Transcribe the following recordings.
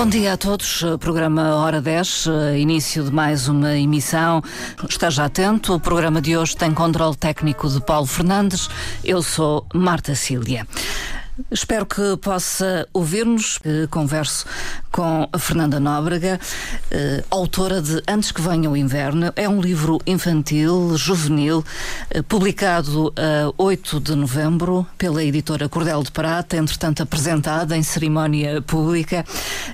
Bom dia a todos. Programa Hora 10, início de mais uma emissão. Esteja atento. O programa de hoje tem controle técnico de Paulo Fernandes. Eu sou Marta Cília. Espero que possa ouvir-nos. Converso com a Fernanda Nóbrega, eh, autora de Antes que Venha o Inverno. É um livro infantil, juvenil, eh, publicado a 8 de novembro pela editora Cordel de Prata, entretanto apresentado em cerimónia pública.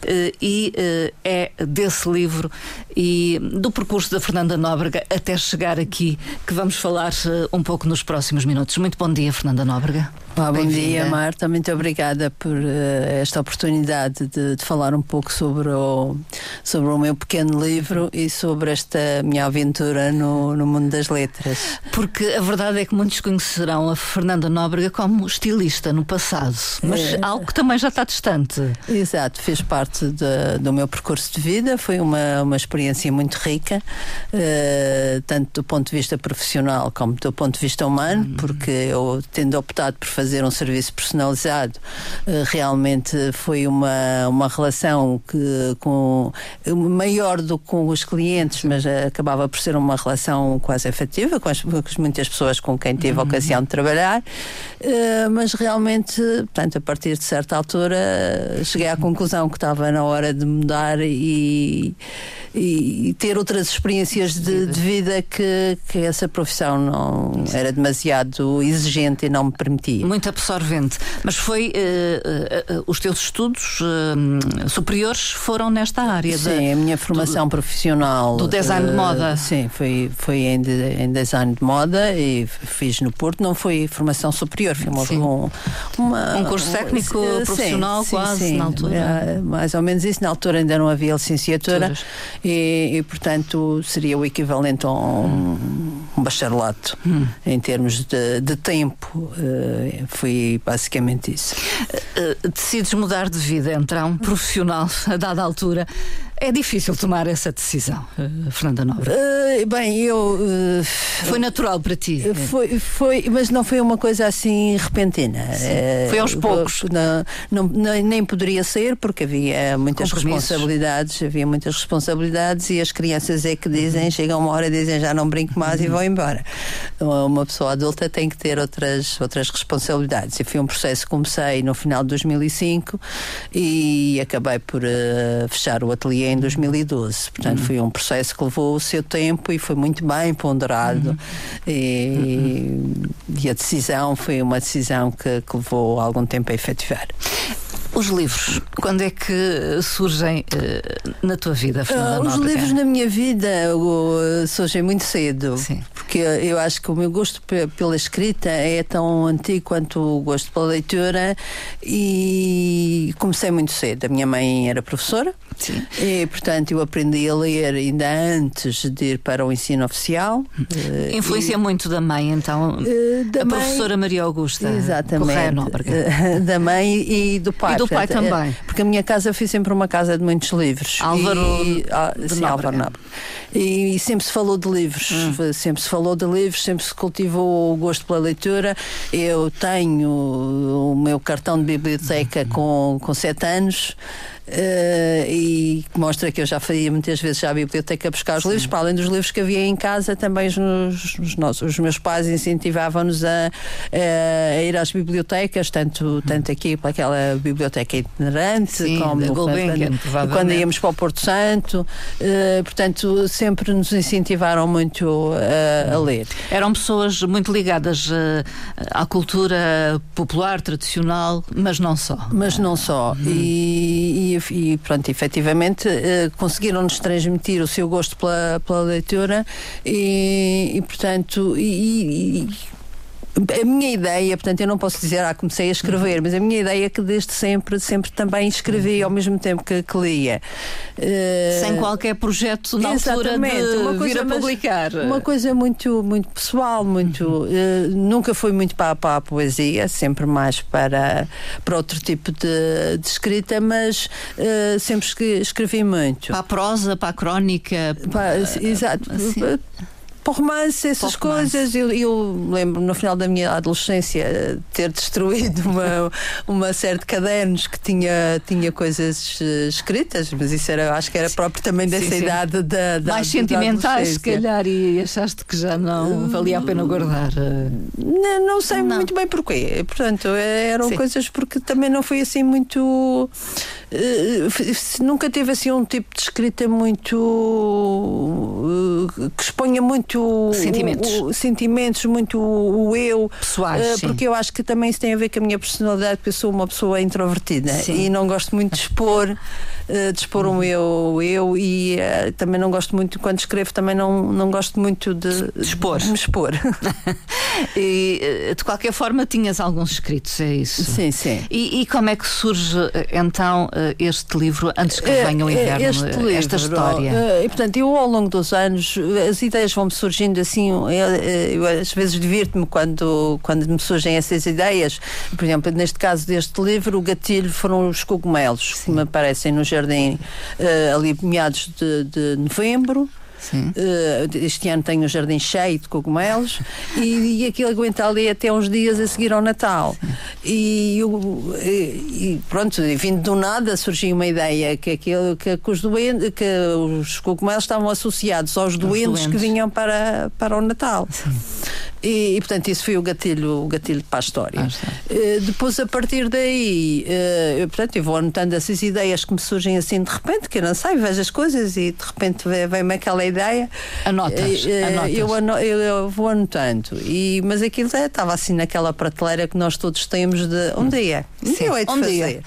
Eh, e eh, é desse livro e do percurso da Fernanda Nóbrega até chegar aqui que vamos falar eh, um pouco nos próximos minutos. Muito bom dia, Fernanda Nóbrega. Ah, bom dia, Marta. Muito obrigada por eh, esta oportunidade de, de falar um pouco sobre o, sobre o meu pequeno livro e sobre esta minha aventura no, no mundo das letras. Porque a verdade é que muitos conhecerão a Fernanda Nóbrega como estilista no passado, mas É. algo que também já está distante. Exato, fez parte de- do meu percurso de vida, foi uma, uma experiência muito rica, eh, tanto do ponto de vista profissional como do ponto de vista humano, porque eu, tendo optado por fazer um serviço personalizado, eh, realmente foi uma, uma relação que, com, maior do que com os clientes, mas eh, acabava por ser uma relação quase afetiva com as, com as muitas pessoas com quem tive a ocasião de trabalhar, eh, mas realmente, portanto, a partir de certa altura, cheguei à conclusão que estava na hora de mudar e, e ter outras experiências de, de vida que, que essa profissão não era demasiado exigente e não me permitia. Muito absorvente. Mas foi. eh, eh, eh, os teus estudos superiores foram nesta área Sim, a minha formação profissional do design de moda. Sim, foi, foi em, de- em design de moda e fiz no Porto. Não foi formação superior, foi uma, Sim. um, uma- Um curso técnico sim, profissional sim, quase, sim. na altura. Mais ou menos isso. Na altura ainda não havia licenciatura e, e, portanto, seria o equivalente a um, um bacharelato Hum. em termos de, de tempo. eh, foi basicamente isso. Eh, decides mudar de vida, então, profissional, a dada altura. É difícil tomar essa decisão, eh, Fernanda Nóbrega. Eh, bem, eu. eh, Foi natural para ti? Foi, foi, mas não foi uma coisa assim repentina. Eh, Foi aos poucos. Não, não- nem- poderia ser, porque havia muitas responsabilidades, havia muitas responsabilidades e as crianças é que dizem, chegam uma hora e dizem já não brinco mais e vão embora. Uma pessoa adulta tem que ter outras, outras responsabilidades. E foi um processo que comecei no final de 2005 e acabei por eh, fechar o ateliê em 2012. Portanto, foi um processo que levou o seu tempo e foi muito bem ponderado. E, e a decisão foi uma decisão que, que levou algum tempo a efetivar. Os livros, quando é que surgem eh, na tua vida, Fernanda Ah, os Nóbrega? livros na minha vida uh, surgem muito cedo. Sim. Porque eu acho que o meu gosto pe- pela escrita é tão antigo quanto o gosto pela leitura e comecei muito cedo. A minha mãe era professora Sim. e, portanto, eu aprendi a ler ainda antes de ir para o ensino oficial. Eh, Influencia muito da mãe, então, Eh, da a mãe- professora Maria Augusta Exatamente. Correia Nóbrega. Eh, Da mãe e do pai. E do pai Portanto, também. Porque a minha casa foi sempre uma casa de muitos livros. Álvaro E, ah, sim. Álvaro Nóbrega. E, e sempre se falou de livros. Hum. Sempre se falou de livros, sempre se cultivou o gosto pela leitura. Eu tenho o meu cartão de biblioteca Hum. com, com sete anos. Eh, e que mostra que eu já fazia muitas vezes já à biblioteca buscar os livros, para além dos livros que havia em casa, também os, os, os nossos, os meus pais incentivavam-nos a, a ir às bibliotecas, tanto, tanto aqui para aquela biblioteca itinerante, Sim, como Gulbenkian, quando, quando íamos para o Porto Santo, eh, portanto, sempre nos incentivaram muito a, a ler. Eram pessoas muito ligadas eh, à cultura popular, tradicional, mas não só. Mas não só. E, e, e, pronto, efetivamente eh, conseguiram-nos transmitir o seu gosto pela, pela leitura e, e, portanto, e- e- a minha ideia, portanto, eu não posso dizer, ah, comecei a escrever, mas a minha ideia é que desde sempre, sempre também escrevi ao mesmo tempo que, que lia. Eh, Sem qualquer projeto na altura de uma coisa, vir a publicar. Uma coisa muito, muito pessoal, muito. eh, nunca foi muito para, para a poesia, sempre mais para, para outro tipo de, de escrita, mas eh, sempre escre- escrevi muito. Para a prosa, para a crónica. Pá, exato. assim. Para o romance, essas romance. coisas. Eu, eu lembro no final da minha adolescência ter destruído uma, uma série de cadernos que tinha, tinha coisas uh, escritas, mas isso era, acho que era próprio também dessa sim, idade da, da Mais sentimentais, se calhar, e achaste que já não valia a pena guardar. Não, não sei não. muito bem porquê. Portanto, eram sim. coisas porque também não foi assim muito. Nunca teve assim um tipo de escrita muito. Que exponha muito. Sentimentos. O, o, sentimentos, muito o, o eu. Pessoais. Uh, porque eu acho que também isso tem a ver com a minha personalidade, porque eu sou uma pessoa introvertida sim. e não gosto muito de expor, de expor um eu, eu e também não gosto muito, quando escrevo, também não, não gosto muito de, de expor. De me expor. e de qualquer forma tinhas alguns escritos, é isso? Sim, sim. E, e como é que surge então este livro antes que venha o inverno? Este livro, esta história? E, portanto, eu ao longo dos anos, as ideias vão-me surgindo assim, eu, eu às vezes divirto-me quando, quando me surgem essas ideias. Por exemplo, neste caso deste livro, o gatilho foram os cogumelos Sim. que me aparecem no jardim ali meados de, de novembro. Uh, este ano tenho o jardim cheio de cogumelos e, e aquilo aguenta ali até uns dias a seguir ao Natal. E, e, pronto, vindo do nada surgiu uma ideia que, aquilo, que, que, os, doentes, que os cogumelos estavam associados aos doentes, doentes, que vinham para, para o Natal. E, e, portanto, isso foi o gatilho, o gatilho para a história. Ah, uh, depois, a partir daí, uh, eu, portanto, eu vou anotando essas ideias que me surgem assim de repente, que eu não sei, vejo as coisas e de repente vem-me aquela ideia. Anotas, uh, anotas. Eu, ano, eu, eu, vou anotando. E, mas aquilo é, estava assim naquela prateleira que nós todos temos de um dia. Um dia eu hei de um fazer. Dia.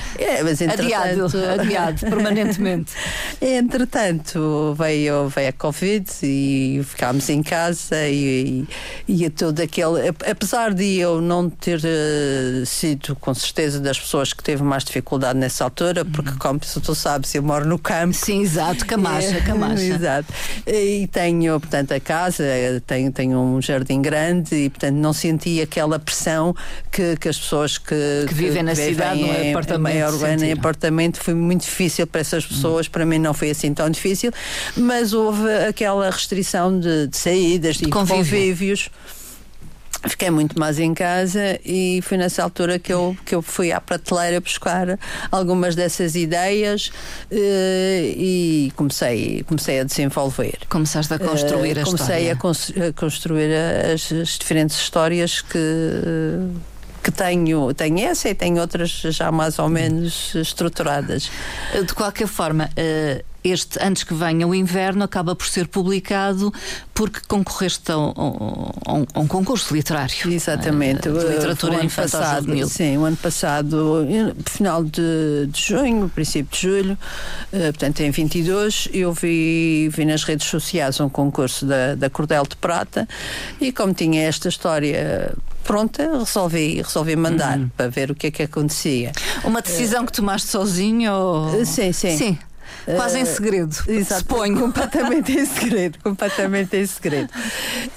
É, mas adiado, adiado, permanentemente. Entretanto, veio, veio a Covid e ficámos em casa e, e, e todo aquele. Apesar de eu não ter uh, sido, com certeza, das pessoas que teve mais dificuldade nessa altura, porque, uhum. como tu sabes, eu moro no campo. Sim, exato, Camacha, é, Camacha. exato. E tenho, portanto, a casa, tenho, tenho um jardim grande e, portanto, não senti aquela pressão que, que as pessoas que, que vivem na vivem cidade, no apartamento urbana em apartamento foi muito difícil para essas pessoas, hum. para mim não foi assim tão difícil, mas houve aquela restrição de, de saídas, de, de convívios. Fiquei muito mais em casa e foi nessa altura que eu, que eu fui à prateleira buscar algumas dessas ideias uh, e comecei, comecei a desenvolver. Começaste a construir uh, a comecei história. Comecei a, construir as, as diferentes histórias que. Uh, que tenho, tenho essa e tenho outras já mais ou menos estruturadas. De qualquer forma, eh, este Antes que Venha o Inverno acaba por ser publicado porque concorreste a um, a um, concurso literário. Exatamente. Eh, de literatura o passado, Sim, o ano passado, final de, de junho, princípio de julho, portanto em 22, eu vi, vi nas redes sociais um concurso da, da Cordel de Prata e como tinha esta história pronta, resolvi, resolvi mandar uhum. para ver o que é que acontecia. Uma decisão uh, que tomaste sozinho? Ou... Sim, sim. Sim. Quase em eh, segredo. Exato, suponho. Completamente em segredo. Completamente em segredo.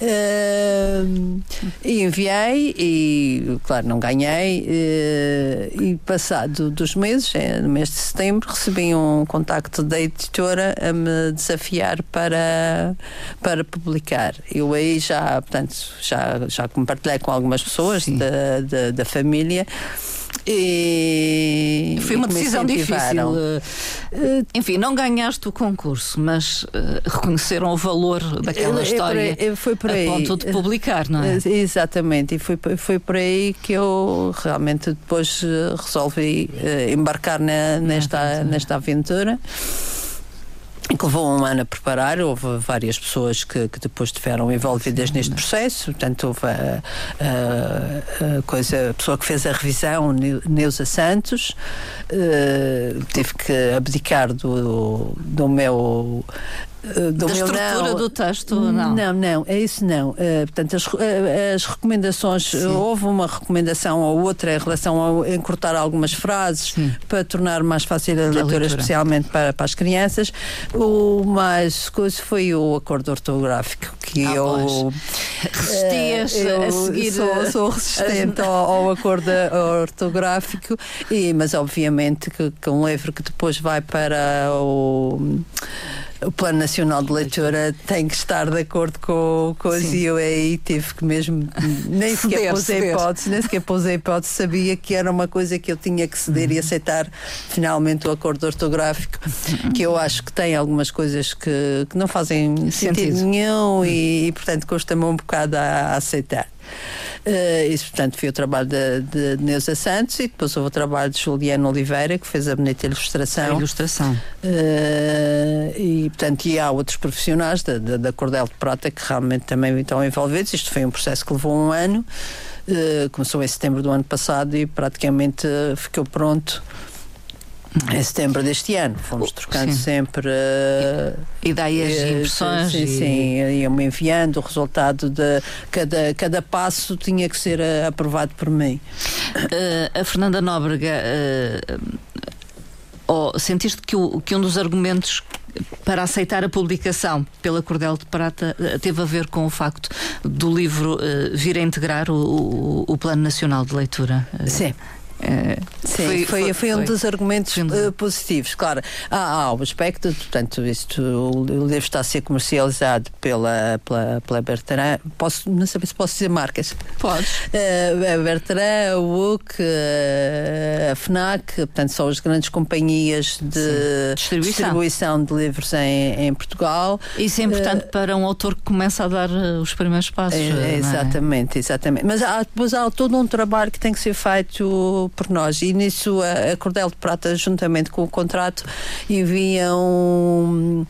Uh, e enviei e, claro, não ganhei. Uh, e passado dos meses, no mês de setembro, recebi um contacto da editora a me desafiar para, para publicar. Eu aí já, portanto, já, já compartilhei com algumas pessoas da, da, da família. E, Foi uma decisão difícil. Uh, enfim, não ganhaste o concurso, mas uh, reconheceram o valor daquela história é, foi por aí. a ponto de publicar, não é? Exatamente, e foi, foi por aí que eu realmente depois resolvi embarcar na, nesta, nesta aventura que levou um ano a preparar, houve várias pessoas que, que depois estiveram envolvidas neste processo, portanto houve a, a, a, coisa, a pessoa que fez a revisão, Neuza Santos, uh, teve que abdicar do, do meu eh, da estrutura não. do texto, não? Não, não, é isso não. Uh, portanto, as, uh, as recomendações, houve uma recomendação ou outra em relação a encurtar algumas frases Sim. para tornar mais fácil a leitura, leitura, especialmente para, para as crianças. O mais coisa foi o acordo ortográfico que ah, eu resistias uh, a seguir. Sou, sou resistente ao, ao, acordo ortográfico, e, mas obviamente que, que um livro que depois vai para o o Plano Nacional de Leitura tem que estar de acordo com, com as e eu aí tive que mesmo nem sequer pus a hipótese, nem sequer pus a hipótese, sabia que era uma coisa que eu tinha que ceder e uhum. aceitar finalmente o acordo ortográfico, que eu acho que tem algumas coisas que, que não fazem sentido, sentido. nenhum e, e, portanto custa-me um bocado a, a aceitar. Uh, isso, portanto, foi o trabalho de, de Neuza Santos e depois houve o trabalho de Juliana Oliveira, que fez a bonita ilustração. A ilustração. Uh, e, portanto, e há outros profissionais da, da, da Cordel de Prata que realmente também estão envolvidos. Isto foi um processo que levou um ano. Uh, começou em setembro do ano passado e praticamente ficou pronto em setembro deste ano. Fomos trocando sim. sempre uh, ideias e impressões. Sim, e... sim, iam-me enviando o resultado de cada, cada passo tinha que ser uh, aprovado por mim. Uh, a Fernanda Nóbrega, oh, sentiste que, o, que um dos argumentos para aceitar a publicação pela Cordel de Prata teve a ver com o facto do livro vir a integrar o, o, o Plano Nacional de Leitura? Sim. Uh, Sim, foi, foi, foi, foi, um dos argumentos uh, positivos. Claro, há, há o aspecto, portanto, isto, o livro está a ser comercializado pela, pela, pela Bertrand. Posso, não sei se posso dizer marcas. Podes. Uh, a Bertrand, o UC, a FNAC, portanto, são as grandes companhias de distribuição. distribuição. de livros em, em Portugal. Isso é importante para um autor que começa a dar os primeiros passos. É, exatamente, é? exatamente. Mas há, depois há todo um trabalho que tem que ser feito por nós. E nisso a, a Cordel de Prata, juntamente com o contrato, enviam um,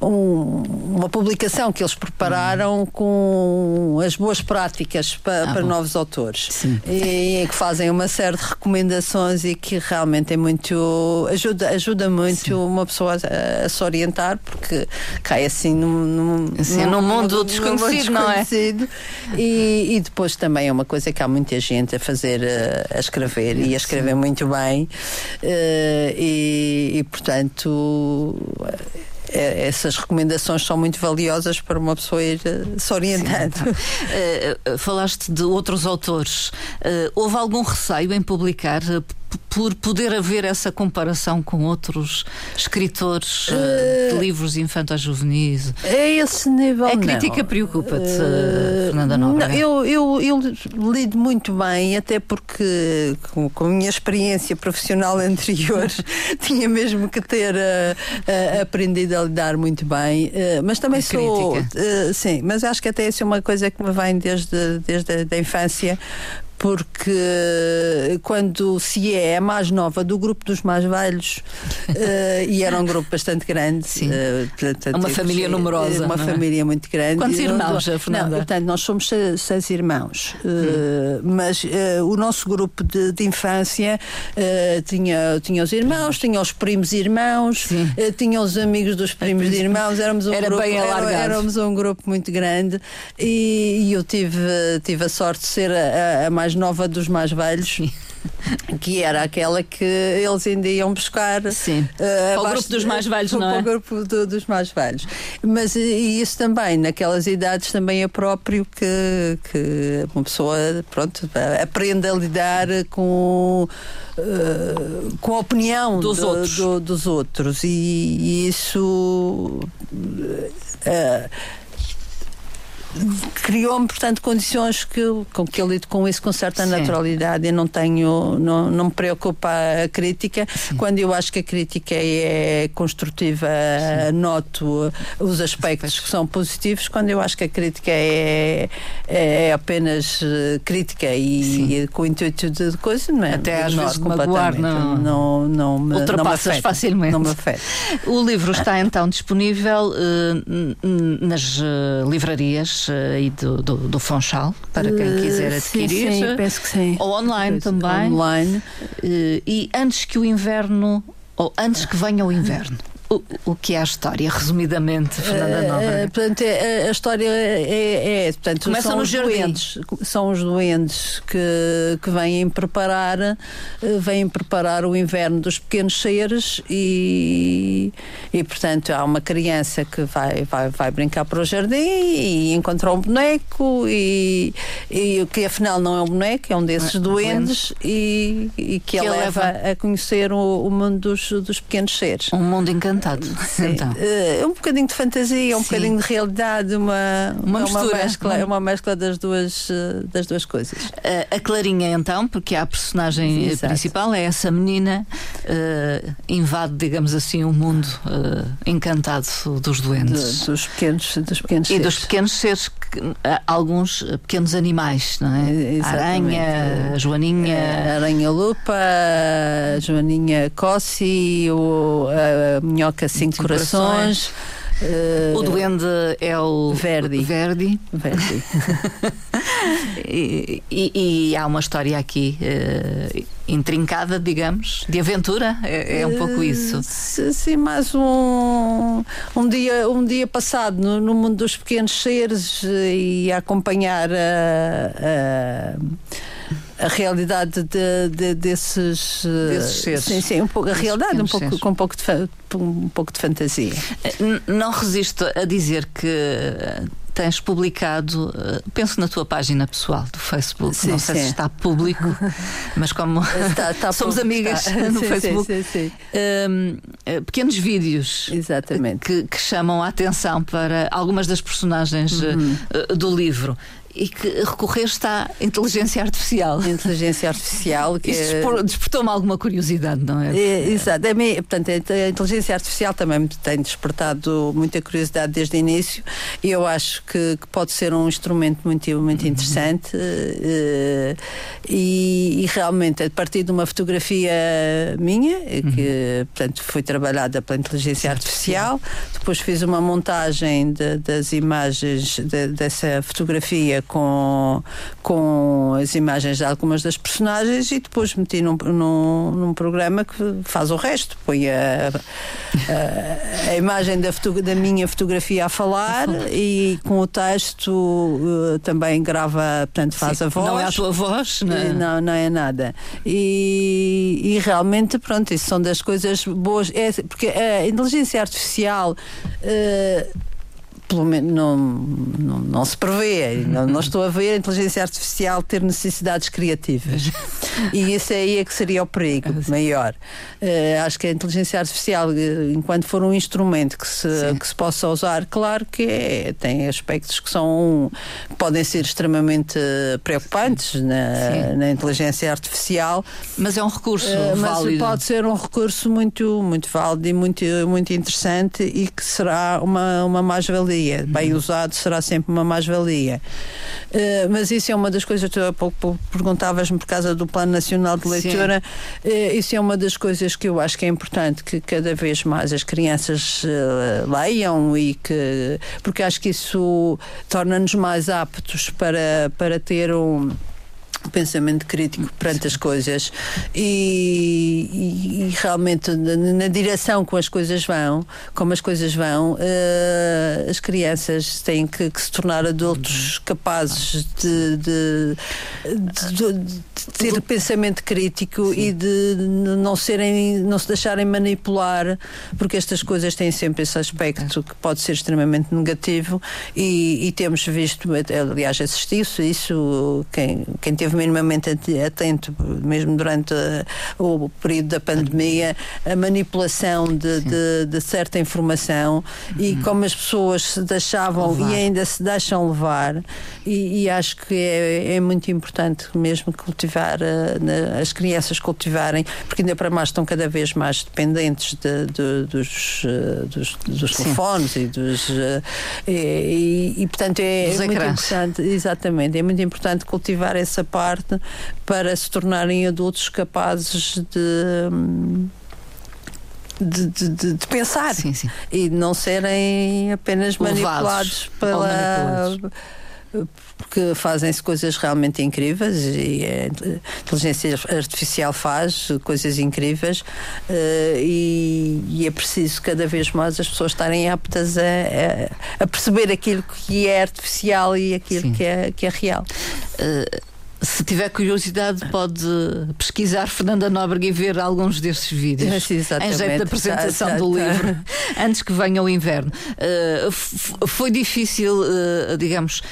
um, uma publicação que eles prepararam hum. com as boas práticas pa, ah, para bom. novos autores. Sim. E, que fazem uma série de recomendações e que realmente é muito. ajuda, ajuda muito Sim. uma pessoa a, a, se orientar, porque cai assim num, num, assim, num, num mundo desconhecido, não é? E, e, depois também é uma coisa que há muita gente a fazer, a, a escrever e a escrever muito bem uh, e, e, portanto eh, essas recomendações são muito valiosas para uma pessoa ir eh, se orientando. Sim, uh, falaste de outros autores. Uh, houve algum receio em publicar? Por poder haver essa comparação com outros escritores uh, de livros infantos juvenis? É esse nível. A crítica preocupa-te, uh, Fernanda Nóbrega? Não, eu, eu, eu lido muito bem, até porque com, com a minha experiência profissional anterior tinha mesmo que ter uh, aprendido a lidar muito bem. mas também a sou. sim, mas acho que até isso é uma coisa que me vem desde, desde a infância, porque quando se é a mais nova do grupo dos mais velhos, uh, e era um grupo bastante grande, Sim. Uh, portanto, uma família numerosa. Uma é? família muito grande. Quantos irmãos, não, Fernanda? Não, portanto, nós somos seis, seis irmãos, uh, mas o nosso grupo de, de infância tinha, tinha os irmãos, tinha os primos irmãos, tinha os amigos dos primos de irmãos, éramos um era grupo, bem alargado. éramos um grupo muito grande e, e eu tive, tive a sorte de ser a, a mais nova dos mais velhos. que era aquela que eles ainda iam buscar Sim. Uh, o grupo dos mais velhos, não é? o grupo do, dos mais velhos. Mas e isso também, naquelas idades também é próprio que, que uma pessoa pronto, aprende a lidar com, uh, com a opinião dos do, outros. Do, dos outros. E, e isso. Uh, criou-me, portanto, condições que com que eu lido com isso com certa Sim. naturalidade. Eu não tenho, não, não me preocupa a crítica. Sim. Quando eu acho que a crítica é construtiva, Sim. noto os aspectos que são positivos. Quando eu acho que a crítica é, é apenas eh, crítica e, e com o intuito de coisa, não é? Até às vezes magoar, não, não, não me, ultrapassas não me facilmente. Não me afeta. O livro está então disponível uh, nas uh, livrarias aí do, do, do Fonchal, para quem quiser adquirir. Sim, sim, penso que sim. Ou online também. Online. E antes que o inverno, ou antes que venha o inverno. O, o, que é a história, resumidamente, Fernanda eh, Nova? Uh, portanto, é, a história é, é portanto, Começa são nos doentes, são os doentes que, que vêm preparar, uh, vêm preparar o inverno dos pequenos seres e, e portanto há uma criança que vai, vai, vai brincar para o jardim e encontra um boneco e, e que afinal não é um boneco, é um desses é, doentes e, e que, que a leva, leva a conhecer o, o mundo dos, dos pequenos seres. Um mundo encantado Sim. Então. Uh, um bocadinho de fantasia, um Sim. bocadinho de realidade, uma, uma, mistura. uma mescla, é uma mescla das duas, das duas coisas. a Clarinha, então, porque a personagem Exato. principal é essa menina, uh, invade, digamos assim, o um mundo uh, encantado dos doentes. Do, dos pequenos, dos pequenos e seres. dos pequenos seres, alguns pequenos animais, não é? Exatamente. A aranha, Joaninha. Aranha-lupa, Joaninha Cossi, o, a minhoca Cinco, Cinco Corações. corações. Uh, o duende é o Verdi. Verdi. Verdi. e, e, e, há uma história aqui uh, intrincada, digamos, de aventura. É, é um pouco eh, isso. Sim, mais um, um, dia, um dia passado no, no mundo dos pequenos seres e a acompanhar a, a a realidade de, de, desses, desses seres. Sim, sim, um pouco, a realidade um pouco, com um pouco, de, um pouco de fantasia. Não resisto a dizer que tens publicado, eh, penso na tua página pessoal do Facebook, sim, não sei sim. se está público, mas como está, está somos amigas está. no sim, Facebook, um, eh, pequenos vídeos Exatamente. Que, que, chamam a atenção para algumas das personagens uhum. do livro e que recorreste à inteligência artificial. Inteligência artificial. Que Isso despertou-me alguma curiosidade, não é? é exato. A, mim, portanto, a inteligência artificial também me tem despertado muita curiosidade desde o início e eu acho que, que pode ser um instrumento muito, muito uhum. interessante uh, e, e, realmente a partir de uma fotografia minha, uhum. que portanto, foi trabalhada pela inteligência artificial, depois fiz uma montagem de, das imagens de, dessa fotografia com, com as imagens de algumas das personagens e depois meti num, num, num programa que faz o resto. Põe a, a, a imagem da, da, minha fotografia a falar e com o texto uh, também grava, portanto, faz Sim, a voz. Não é a tua voz, não é? Não, não é nada. E, e realmente, pronto, isso são das coisas boas. É, porque a inteligência artificial. Uh, pelo menos não, não, não se prevê, não, não, estou a ver a inteligência artificial ter necessidades criativas. E isso aí é que seria o perigo maior. Uh, acho que a inteligência artificial, eh, enquanto for um instrumento que se, que se possa usar, claro que é, tem aspectos que são podem ser extremamente preocupantes na, na, inteligência artificial. Mas é um recurso uh, válido. Mas pode ser um recurso muito, muito válido e muito, muito interessante e que será uma, uma mais-valia mais-valia. Bem uhum. usado será sempre uma mais-valia. Uh, mas isso é uma das coisas, tu há pouco perguntavas-me por causa do Plano Nacional de Leitura, uh, isso é uma das coisas que eu acho que é importante que cada vez mais as crianças uh, leiam e que. porque acho que isso torna-nos mais aptos para, para ter um pensamento crítico perante as coisas. E, e, e realmente na, na, direção como as coisas vão, como as coisas vão, uh, as crianças têm que, que, se tornar adultos capazes de, de, de, de ter pensamento crítico Sim. e de não serem, não se deixarem manipular, porque estas coisas têm sempre esse aspecto que pode ser extremamente negativo. E, e temos visto, aliás, assistiu-se isso, quem, quem teve minimamente atento, mesmo durante o período da pandemia, a manipulação de, de, de certa informação uhum. e como as pessoas se deixavam levar. e ainda se deixam levar. E, e acho que é, é, muito importante mesmo cultivar, uh, as crianças cultivarem, porque ainda para mais estão cada vez mais dependentes de, de, dos, uh, dos, dos telefones e dos. Uh, e, e, portanto, é, é muito importante, exatamente, é muito importante cultivar essa parte parte para se tornarem adultos capazes de. De, de, de, pensar sim, sim. e não serem apenas manipulados pela porque fazem-se coisas realmente incríveis e a inteligência artificial faz coisas incríveis uh, e, e, é preciso cada vez mais as pessoas estarem aptas a, a, a perceber aquilo que é artificial e aquilo que é, que é real. Uh Se tiver curiosidade, pode pesquisar Fernanda Nóbrega e ver alguns desses vídeos. Sim, em jeito de apresentação tá, tá, do tá. livro, antes que venha o inverno. Uh, foi difícil, uh, digamos,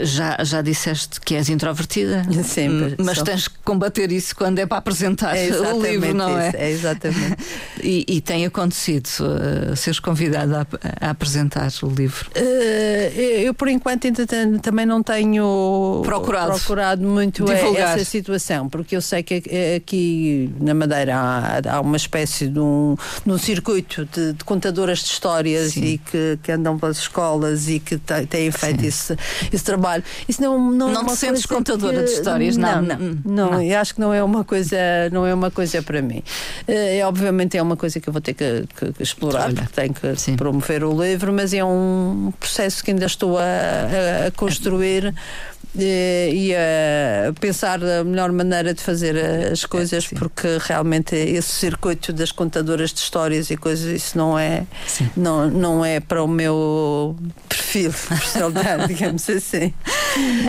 já, já disseste que és introvertida, Sempre, hum, mas sou. tens que combater isso quando é para apresentar é o livro, não é? é exatamente. e, e, tem acontecido uh, seres convidada a, a, apresentar o livro? Uh, eu, por enquanto, também não tenho procurado, procurado muito divulgar. essa situação, porque eu sei que aqui na Madeira há, há uma espécie de um, de um circuito de, de contadoras de histórias Sim. e que, que andam pelas escolas e que têm feito Sim. isso esse, esse trabalho. Isso não não, não é te sentes contadora que, de histórias, não não, não não, não, Eu acho que não é uma coisa não é uma coisa para mim. Eh, é obviamente é uma coisa que eu vou ter que, que, que explorar Olha, porque tenho que sim. promover o livro, mas é um processo que ainda estou a, a, a construir e a pensar a melhor maneira de fazer as coisas, é, porque realmente esse circuito das contadoras de histórias e coisas, isso não é, não, não é para o meu perfil digamos assim.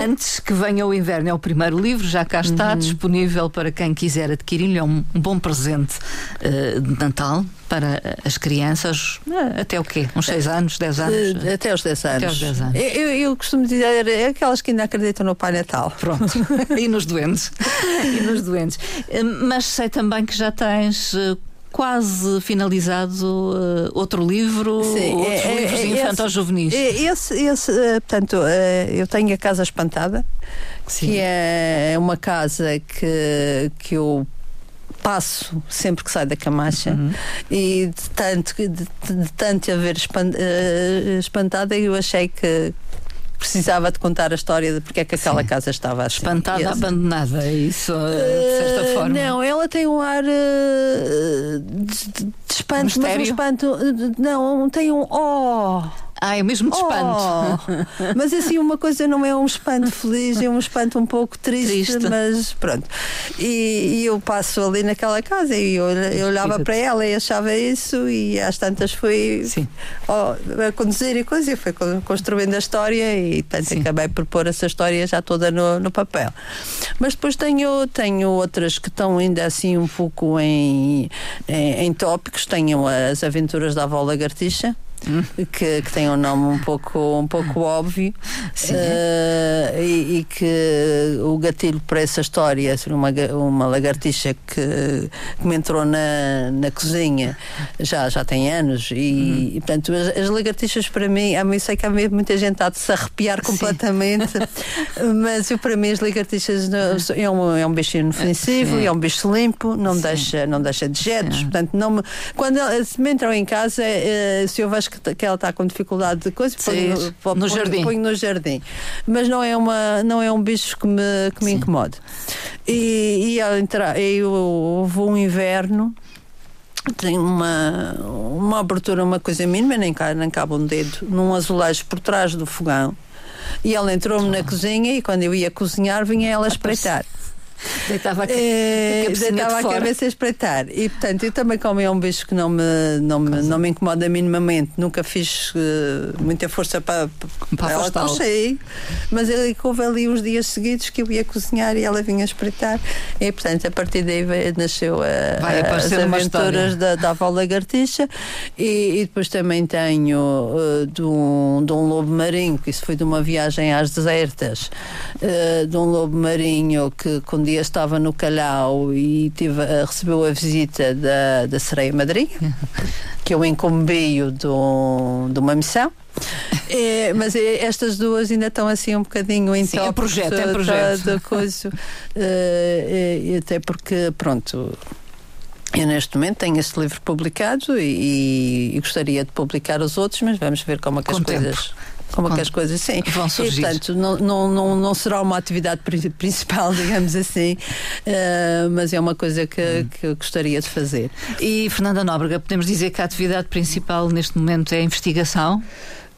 Antes que venha o inverno, é o primeiro livro, já cá está uhum. disponível para quem quiser adquirir-lhe. É um, bom presente uh, de Natal para as crianças, eh, até o quê? Uns 6 anos, 10 anos? Uh, até os 10 anos. Até os 10 anos. Eu, eu, costumo dizer, é aquelas que ainda acreditam no Pai Natal. Pronto. e nos doentes. e nos doentes. Mas sei também que já tens quase finalizado uh, outro livro, Sim, outros é, livros é, infantos-juvenis. Esse, esse, uh, portanto, uh, eu tenho a Casa Espantada, Sim. que é uma casa que, que eu passo sempre que saio da camacha uhum. e de tanto, de, de tanto haver espantada eu achei que precisava de contar a história de porque é que aquela Sim. casa estava assim. Espantada, abandonada, é isso, de certa uh, forma. Não, ela tem um ar uh, de, de espanto, Mistério? mas um espanto. Não, tem um. Oh! Ah, é mesmo de espanto. Oh, mas assim, uma coisa não é um espanto feliz, é um espanto um pouco triste, triste. mas pronto. E, e, eu passo ali naquela casa e eu, eu olhava para ela e achava isso, e às tantas fui oh, a conduzir e coisa, e foi construindo a história, e portanto, acabei por pôr essa história já toda no, no papel. Mas depois tenho, tenho outras que estão ainda assim um pouco em, em, em tópicos. Tenho as aventuras da avó lagartixa que, que tem um nome um pouco, um pouco óbvio uh, e, e, que o gatilho para essa história é uma, uma lagartixa que, que me entrou na, na cozinha já, já tem anos e, uhum. e portanto as, as, lagartixas para mim, a mim sei que há muita gente a de se arrepiar completamente mas eu, para mim as lagartixas é um, é um bicho inofensivo é um bicho limpo, não deixa, não deixa dejetos, portanto não me, quando se me entram em casa uh, se eu vejo que, que ela está com dificuldade de coisa, ponho, no, no jardim. ponho no jardim. Mas não é, uma, não é um bicho que me, que me incomode. E, e ao entrar, eu vou um inverno tem uma, uma abertura, uma coisa mínima, nem, nem cabe um dedo, num azulejo por trás do fogão. E ela entrou-me na cozinha e quando eu ia cozinhar, vinha ela espreitar. Deitava a, é, deitava a cabeça a espreitar. E portanto, eu também, como é um bicho que não me, não me, não me incomoda minimamente, nunca fiz uh, muita força para, para ela puxei, mas ele houve ali uns dias seguidos que eu ia cozinhar e ela vinha espreitar. E portanto, a partir daí nasceu a, as aventuras da, da avó lagartixa. E, e, depois também tenho uh, de, um, de um lobo marinho, que isso foi de uma viagem às desertas, uh, de um lobo marinho que quando dia estava no Calhau e tive, uh, recebeu a visita da, da Sereia Madrinha, que eu incumbi de, um, de uma missão. É, mas é, estas duas ainda estão assim um bocadinho em Sim, top. É projeto, é projeto. Da, da coisa, uh, até porque, pronto. Eu neste momento tenho este livro publicado e, e, gostaria de publicar os outros, mas vamos ver como é que Com as tempo. coisas como é que as coisas sim. vão surgir. E, portanto, não, não, não, não será uma atividade principal, digamos assim, uh, mas é uma coisa que, hum. que eu gostaria de fazer. E Fernanda Nóbrega, podemos dizer que a atividade principal neste momento é a investigação?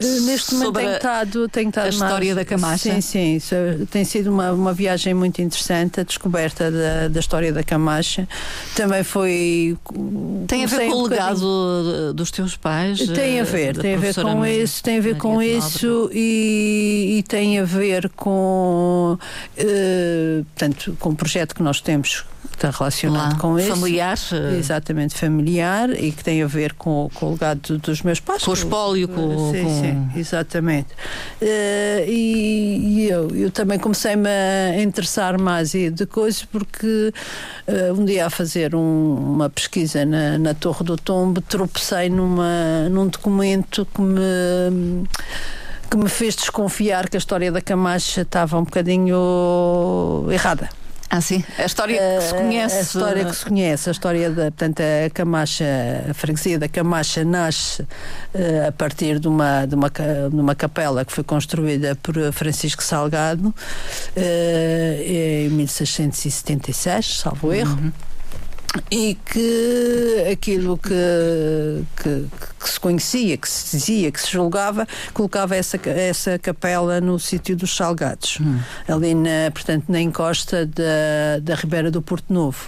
Uh, neste momento Sobre tenho estado, tenho estado a história mais, da Camacha. Sim, sim. Isso, tem sido uma, uma viagem muito interessante, a descoberta da, da história da Camacha. Também foi. Tem a ver com um o legado bocadinho- dos teus pais? Tem a eh, ver, tem a ver com isso, tem a ver com Maria de isso e, e tem a ver com, eh, portanto, com o projeto que nós temos está relacionado Lá, com isso. familiar, eh, Exatamente, familiar e que tem a ver com, com o legado dos meus pais. Com o espólio, com- sim, com- sim, exatamente. Eh, e e eu, eu também comecei-me a interessar mais de coisas porque eh, um dia a fazer um- uma pesquisa na, na Torre do Tombo tropecei numa, num documento que me que me fez desconfiar que a história da Camacha estava um bocadinho errada. Ah, sim. A história que se Eh, conhece. A história que se conhece, a história da, portanto, a Camacha, a freguesia da Camacha nasce eh, a partir de uma, de, uma, de uma capela que foi construída por Francisco Salgado eh, em 1676, salvo erro. E que aquilo que, que, que se conhecia, que se dizia, que se julgava, colocava essa, essa capela no sítio dos Salgados, ali na, portanto, na encosta da, da Ribeira do Porto Novo.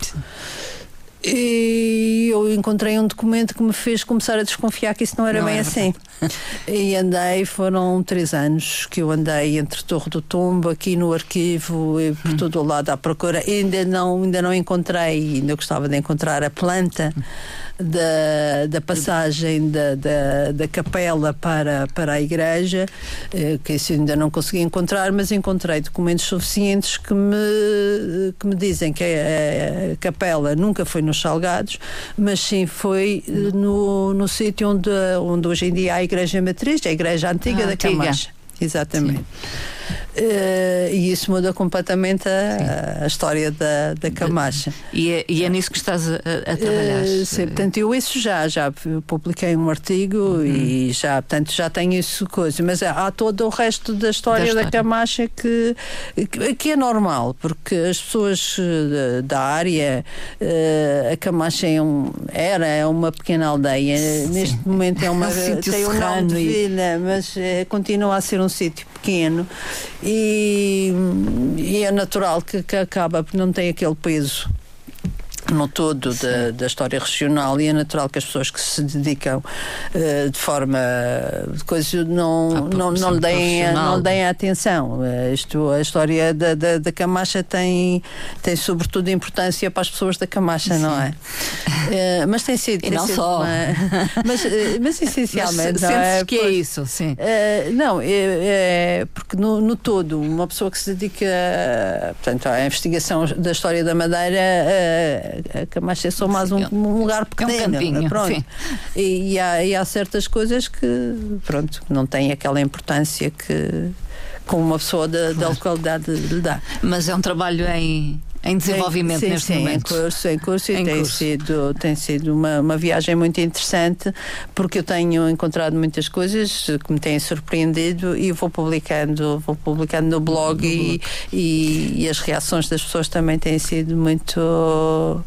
E eu encontrei um documento que me fez começar a desconfiar que isso não era Não bem era assim. e andei, foram três anos que eu andei entre Torre do Tombo, aqui no arquivo e por todo o lado à procura. E ainda não, ainda não encontrei, ainda gostava de encontrar a planta da, da passagem da, da, da capela para, para a igreja, eh, que isso ainda não consegui encontrar, mas encontrei documentos suficientes que me, que me dizem que a, a capela nunca foi nos Salgados, mas sim foi no, no sítio onde, onde hoje em dia há igreja matriz, a igreja antiga Ah, da. Camacha. Exatamente. Eh, e isso muda completamente a, a história da, da Camacha. E é, e é nisso que estás a, a trabalhar. Eh, sim, portanto, eu isso já, já publiquei um artigo e já, portanto, já tenho isso coisa, mas há, há todo o resto da história Da da, história. Camacha que, que, que é normal, porque as pessoas eh, da, da área, eh, a Camacha é um, era é uma pequena aldeia, neste momento é uma É um sítio tem o nome de vila, mas eh, continua a ser um sítio pequeno e, e é natural que, que acaba porque não tem aquele peso no todo da, da história regional e é natural que as pessoas que se dedicam eh, de forma de coisa não, não, não, lhe deem, a- não deem a atenção. Eh, isto, a história da, da, da Camacha tem, tem sobretudo importância para as pessoas da Camacha, não é? Eh, mas tem sido. E tem não sido só. mas, mas Mas essencialmente. não sentes é? que é isso, sim. Uh, não, é, é porque no, no todo, uma pessoa que se dedica portanto, à investigação da história da Madeira, uh, a Camacha é só mais um, um lugar pequenino. campinho, pronto. sim. E, e há, e há certas coisas que pronto, não têm aquela importância que como uma pessoa da, da localidade lhe dá. Mas é um trabalho em, em desenvolvimento sim, neste sim, momento. Em curso, em curso, e Em tem, curso. Sido, tem sido uma, uma viagem muito interessante porque eu tenho encontrado muitas coisas que me têm surpreendido e vou publicando, vou publicando no blog, e, e, e as reações das pessoas também têm sido muito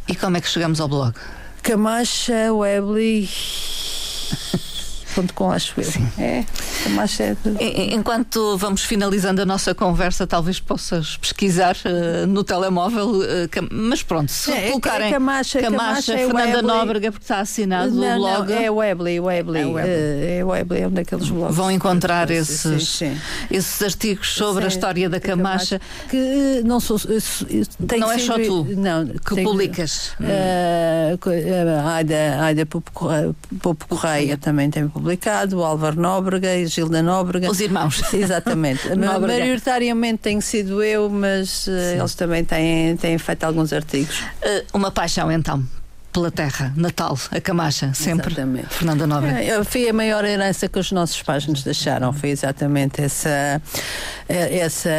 E como é que chegamos ao blog? Camacha Webley ponto com acho eu. É, Camacha é do- E- Enquanto vamos finalizando a nossa conversa, talvez possas pesquisar eh, no telemóvel, eh, cam- mas pronto, se É, é colocarem Camacha, Camacha é Fernanda Webley. Nóbrega, porque está assinado não, o blog, Não, é Webley, Webley. É Webley. É, é Webley, é um daqueles blogs. vão encontrar Sim, esses, sim, sim. esses artigos sobre a Sim, história da Camacha que não sou Não é só tu não, que publicas. eh, eh, a Aida, Aida Popo Correia, Popo Correia também tem publicado, o Álvaro Nóbrega e Gilda Nóbrega. Os irmãos. Exatamente. Maioritariamente tenho sido eu, mas eh, eles também têm, têm feito alguns artigos. Eh, Uma paixão então pela terra, Natal, a Camacha, sempre. Exatamente. Fernanda Nóbrega. É, Foi a maior herança que os nossos pais nos deixaram, foi exatamente essa, eh, essa,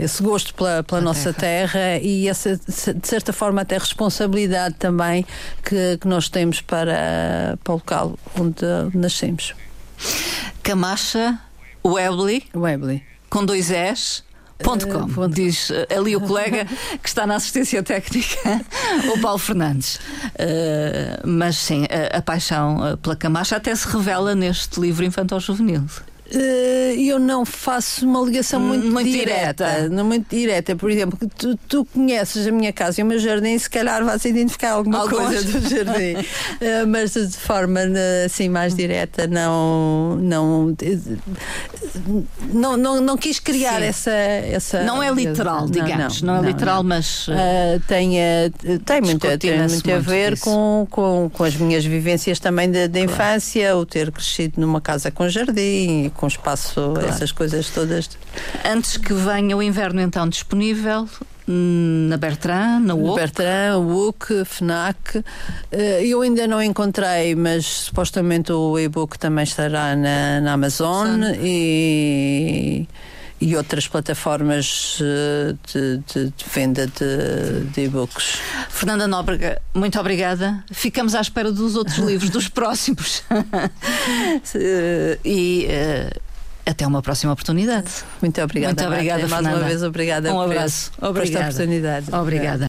esse gosto pela, pela A nossa terra. e essa, de certa forma, até responsabilidade também que, que nós temos para, para o local onde nascemos. Camacha, Webley, Webley. com dois S, Ponto com, uh, diz ali o colega que está na assistência técnica, o Paulo Fernandes. Uh, mas sim, a, a paixão pela Camacha até se revela neste livro infantil-juvenil. Uh, eu não faço uma ligação muito, muito direta, direta. Não muito direta. Por exemplo, tu, tu conheces a minha casa e o meu jardim, se calhar vais identificar alguma Alguns. coisa do jardim. uh, mas de forma assim mais direta, não. Não, não, não, não quis criar essa, essa. Não é literal, digamos. Não, não, não é literal, mas. Uh, tem, tem muito, tem muito a ver com, com, com as minhas vivências também da, da infância, o ter crescido numa casa com jardim com espaço, claro. essas coisas todas. Antes que venha o inverno então disponível, hum, na Bertrand, na UOC? Bertrand, UOC, FNAC. Eh, eu ainda não encontrei, mas supostamente o e-book também estará na, na Amazon e, e outras plataformas eh, de, de, de venda de, e-books. Fernanda Nóbrega, muito obrigada. Ficamos à espera dos outros livros, dos próximos. e uh, até uma próxima oportunidade. Muito obrigada. Muito obrigada, Mais uma vez, obrigada um abraço. por esta oportunidade. Obrigada.